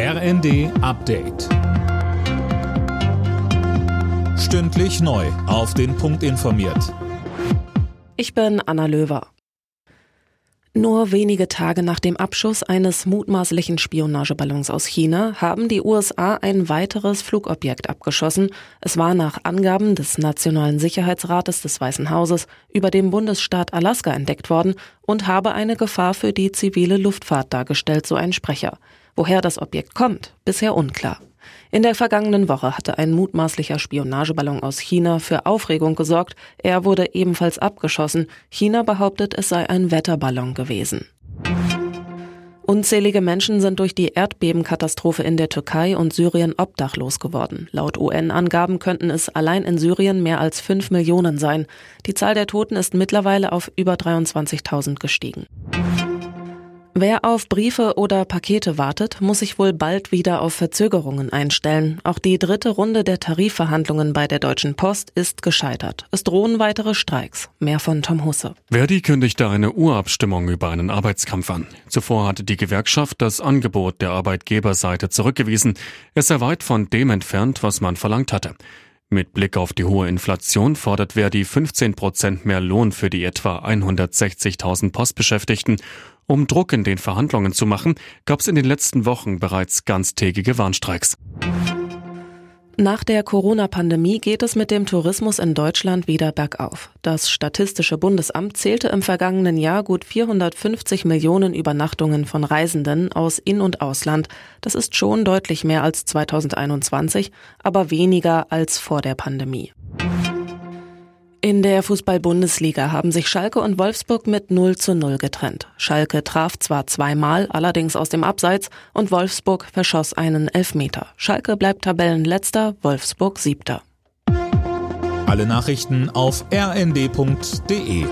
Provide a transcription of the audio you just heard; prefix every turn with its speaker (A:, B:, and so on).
A: RND Update. Stündlich neu. Auf den Punkt informiert.
B: Ich bin Anna Löwer. Nur wenige Tage nach dem Abschuss eines mutmaßlichen Spionageballons aus China haben die USA ein weiteres Flugobjekt abgeschossen. Es war nach Angaben des Nationalen Sicherheitsrates des Weißen Hauses über dem Bundesstaat Alaska entdeckt worden und habe eine Gefahr für die zivile Luftfahrt dargestellt, so ein Sprecher. Woher das Objekt kommt, bisher unklar. In der vergangenen Woche hatte ein mutmaßlicher Spionageballon aus China für Aufregung gesorgt. Er wurde ebenfalls abgeschossen. China behauptet, es sei ein Wetterballon gewesen. Unzählige Menschen sind durch die Erdbebenkatastrophe in der Türkei und Syrien obdachlos geworden. Laut UN-Angaben könnten es allein in Syrien mehr als fünf Millionen sein. Die Zahl der Toten ist mittlerweile auf über 23.000 gestiegen. Wer auf Briefe oder Pakete wartet, muss sich wohl bald wieder auf Verzögerungen einstellen. Auch die dritte Runde der Tarifverhandlungen bei der Deutschen Post ist gescheitert. Es drohen weitere Streiks. Mehr von Tom Husse.
C: Verdi kündigte eine Urabstimmung über einen Arbeitskampf an. Zuvor hatte die Gewerkschaft das Angebot der Arbeitgeberseite zurückgewiesen. Es sei weit von dem entfernt, was man verlangt hatte. Mit Blick auf die hohe Inflation fordert Verdi 15 Prozent mehr Lohn für die etwa 160.000 Postbeschäftigten um Druck in den Verhandlungen zu machen, gab es in den letzten Wochen bereits ganztägige Warnstreiks.
B: Nach der Corona-Pandemie geht es mit dem Tourismus in Deutschland wieder bergauf. Das Statistische Bundesamt zählte im vergangenen Jahr gut 450 Millionen Übernachtungen von Reisenden aus In- und Ausland. Das ist schon deutlich mehr als 2021, aber weniger als vor der Pandemie. In der Fußball-Bundesliga haben sich Schalke und Wolfsburg mit 0 zu 0 getrennt. Schalke traf zwar zweimal, allerdings aus dem Abseits, und Wolfsburg verschoss einen Elfmeter. Schalke bleibt Tabellenletzter, Wolfsburg siebter.
A: Alle Nachrichten auf rnd.de